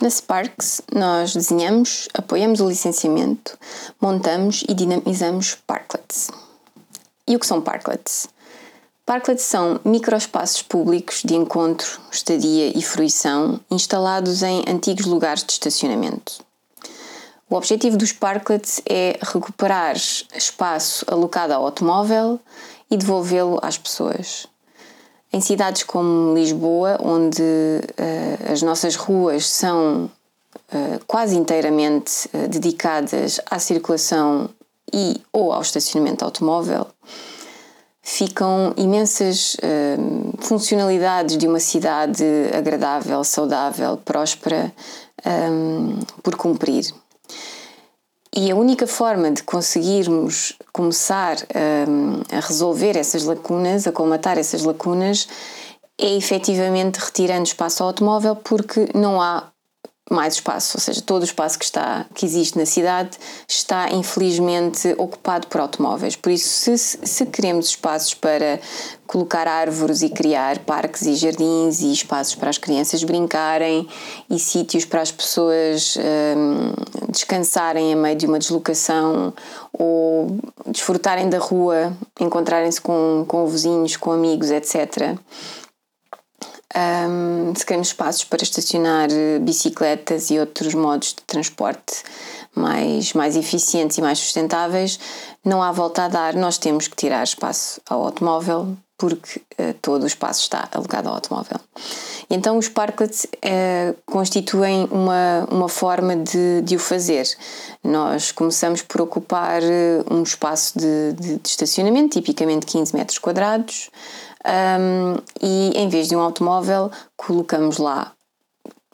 Na Sparks, nós desenhamos, apoiamos o licenciamento, montamos e dinamizamos parklets. E o que são parklets? Parklets são microespaços públicos de encontro, estadia e fruição instalados em antigos lugares de estacionamento. O objetivo dos parklets é recuperar espaço alocado ao automóvel e devolvê-lo às pessoas. Em cidades como Lisboa, onde uh, as nossas ruas são uh, quase inteiramente uh, dedicadas à circulação e ou ao estacionamento automóvel, ficam imensas funcionalidades de uma cidade agradável, saudável, próspera um, por cumprir. E a única forma de conseguirmos começar a, a resolver essas lacunas, a colmatar essas lacunas, é efetivamente retirando espaço ao automóvel, porque não há mais espaço, ou seja, todo o espaço que está que existe na cidade está infelizmente ocupado por automóveis. Por isso, se, se queremos espaços para colocar árvores e criar parques e jardins e espaços para as crianças brincarem e sítios para as pessoas um, descansarem a meio de uma deslocação ou desfrutarem da rua, encontrarem-se com, com vizinhos, com amigos, etc um, se queremos espaços para estacionar eh, bicicletas e outros modos de transporte mais, mais eficientes e mais sustentáveis, não há volta a dar, nós temos que tirar espaço ao automóvel porque uh, todo o espaço está alocado ao automóvel. Então os parklets uh, constituem uma, uma forma de, de o fazer. Nós começamos por ocupar uh, um espaço de, de, de estacionamento, tipicamente 15 metros quadrados, um, e em vez de um automóvel, colocamos lá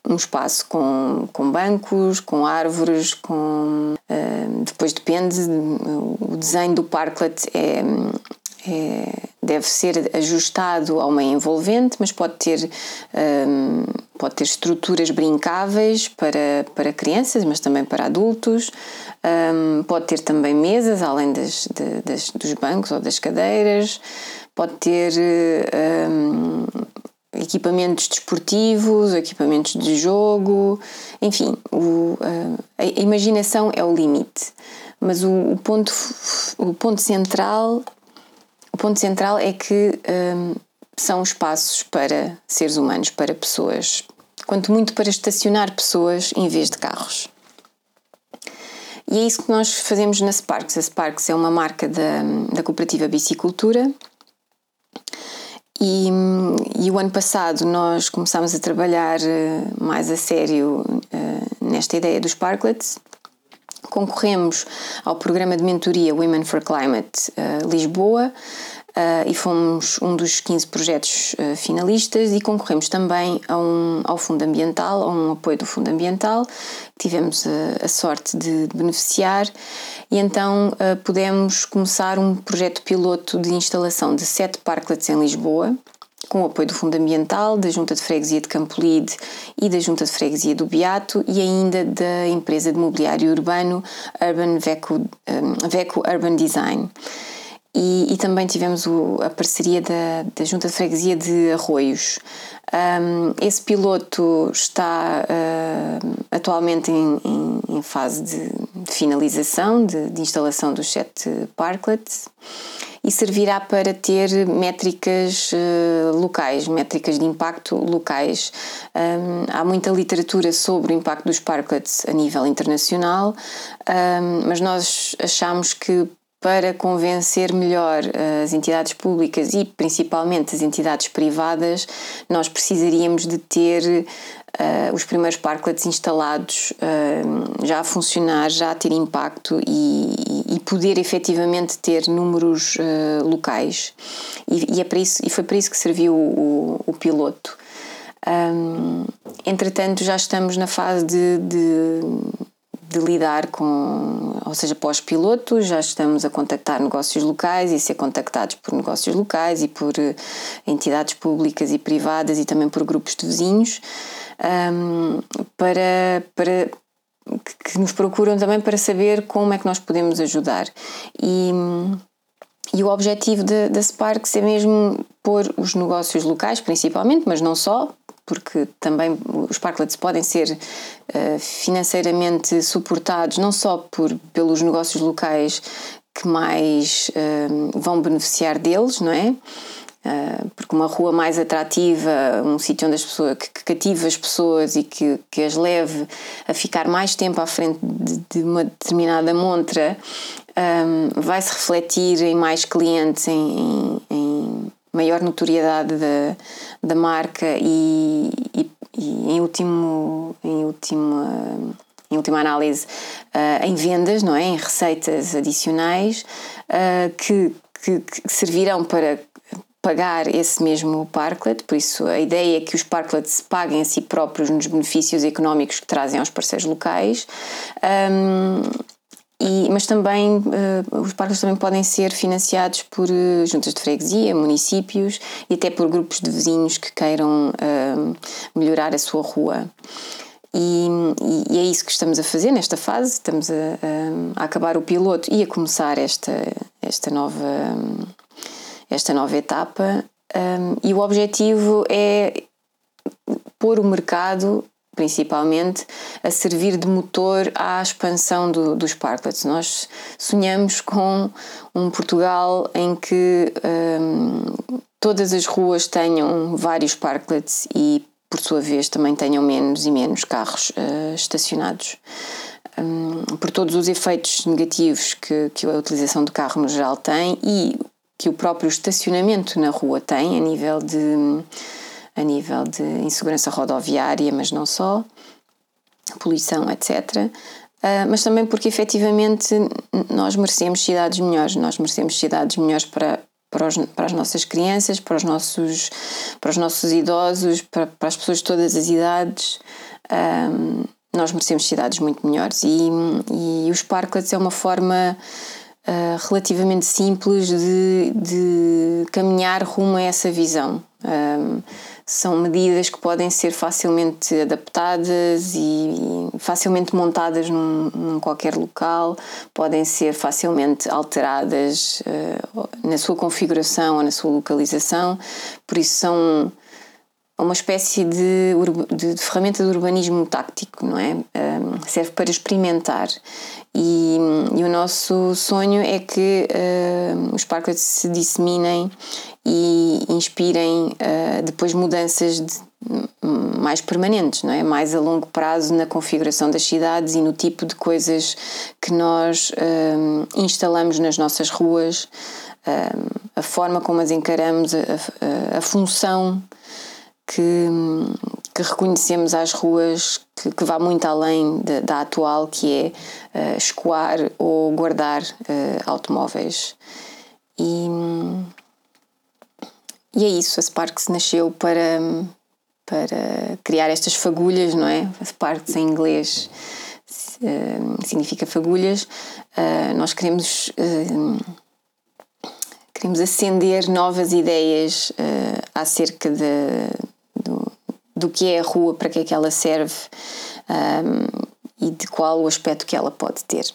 um espaço com, com bancos, com árvores, com. Uh, depois depende, o desenho do parklet é, é, deve ser ajustado ao meio envolvente, mas pode ter, um, pode ter estruturas brincáveis para, para crianças, mas também para adultos. Um, pode ter também mesas, além das, de, das, dos bancos ou das cadeiras pode ter um, equipamentos desportivos, equipamentos de jogo, enfim, o, a imaginação é o limite. Mas o, o, ponto, o ponto central o ponto central é que um, são espaços para seres humanos, para pessoas, quanto muito para estacionar pessoas em vez de carros. E é isso que nós fazemos na Sparks. A Sparks é uma marca da, da cooperativa Bicicultura e, e, o ano passado nós começámos a trabalhar eh, mais a sério uh, nesta ideia dos parklets. Concorremos ao programa de mentoria Women for Climate uh, Lisboa, Uh, e fomos um dos 15 projetos uh, finalistas e concorremos também a um, ao Fundo Ambiental, a um apoio do Fundo Ambiental, tivemos a, a sorte de, beneficiar. E então pudemos começar um projeto piloto de instalação de sete parklets em Lisboa, com o apoio do Fundo Ambiental, da Junta de Freguesia de Campolide e da Junta de Freguesia do Beato e ainda da empresa de mobiliário urbano Urban Veco, um, Veco Urban Design. E, e, também tivemos o, a parceria da, da Junta de Freguesia de Arroios. Um, esse piloto está uh, atualmente em, em, em, fase de, finalização, de, de, instalação dos sete parklets e servirá para ter métricas uh, locais, métricas de impacto locais. Um, há muita literatura sobre o impacto dos parklets a nível internacional, um, mas nós achamos que para convencer melhor eh, as entidades públicas e principalmente as entidades privadas, nós precisaríamos de ter uh, os primeiros parklets instalados uh, já a funcionar, já a ter impacto e, e poder efetivamente ter números uh, locais. E, e, é para isso, e foi para isso que serviu o, o piloto. Um, entretanto, já estamos na fase de, de de lidar com, ou seja, pós-piloto, já estamos a contactar negócios locais e ser contactados por negócios locais e por entidades públicas e privadas e também por grupos de vizinhos um, para, para que nos procuram também para saber como é que nós podemos ajudar. E, e o objetivo da Sparks é mesmo pôr os negócios locais, principalmente, mas não só, porque também os parklets podem ser uh, financeiramente suportados não só por, pelos negócios locais que mais uh, vão beneficiar deles, não é? Uh, porque uma rua mais atrativa, um sítio onde as pessoas que, que cativa as pessoas e que, que as leve a ficar mais tempo à frente de, de uma determinada montra, um, vai se refletir em mais clientes, em, em, em maior notoriedade da, da marca e, e, e, em último, em último em última análise, uh, em vendas, não é? em receitas adicionais uh, que, que, que, servirão para pagar esse mesmo parklet, por isso a ideia é que os parklets paguem a si próprios nos benefícios económicos que trazem aos parceiros locais. Um, e, mas também uh, os parques também podem ser financiados por uh, juntas de freguesia, municípios e até por grupos de vizinhos que queiram uh, melhorar a sua rua. E, e, é isso que estamos a fazer nesta fase. Estamos a, a, a acabar o piloto e a começar esta, esta, nova, esta nova etapa. Um, e o objetivo é pôr o mercado principalmente, a servir de motor à expansão do, dos parklets. Nós sonhamos com um Portugal em que um, todas as ruas tenham vários parklets e, por sua vez, também tenham menos e menos carros uh, estacionados. Um, por todos os efeitos negativos que, que a utilização do carro no geral tem e que o próprio estacionamento na rua tem a nível de a nível de insegurança rodoviária, mas não só, poluição, etc. Uh, ah, mas também porque efetivamente nós merecemos cidades melhores, nós merecemos cidades melhores para, para, os, para as nossas crianças, para os nossos, para os nossos idosos, para, para as pessoas de todas as idades. Ah, nós merecemos cidades muito melhores e, e os parklets é uma forma uh, relativamente simples de, de caminhar rumo a essa visão. Um, são medidas que podem ser facilmente adaptadas e facilmente montadas num, num qualquer local, podem ser facilmente alteradas uh, na sua configuração ou na sua localização, por isso são uma espécie de, de, de, ferramenta de urbanismo táctico, não é? Um, serve para experimentar. E, e, o nosso sonho é que uh, os parques se disseminem e inspirem uh, depois mudanças de, mais permanentes, não é? mais a longo prazo na configuração das cidades e no tipo de coisas que nós uh, instalamos nas nossas ruas, a forma como as encaramos, a, a, a função que, que reconhecemos às ruas que, que vá muito além de, da atual, que é uh, escoar ou guardar uh, automóveis. E, e é isso, a Sparks nasceu para, para criar estas fagulhas, não é? Sparks em inglês uh, significa fagulhas. nós queremos queremos acender novas ideias uh, acerca de, do que é a rua, para que é que ela serve um, e de qual o aspecto que ela pode ter.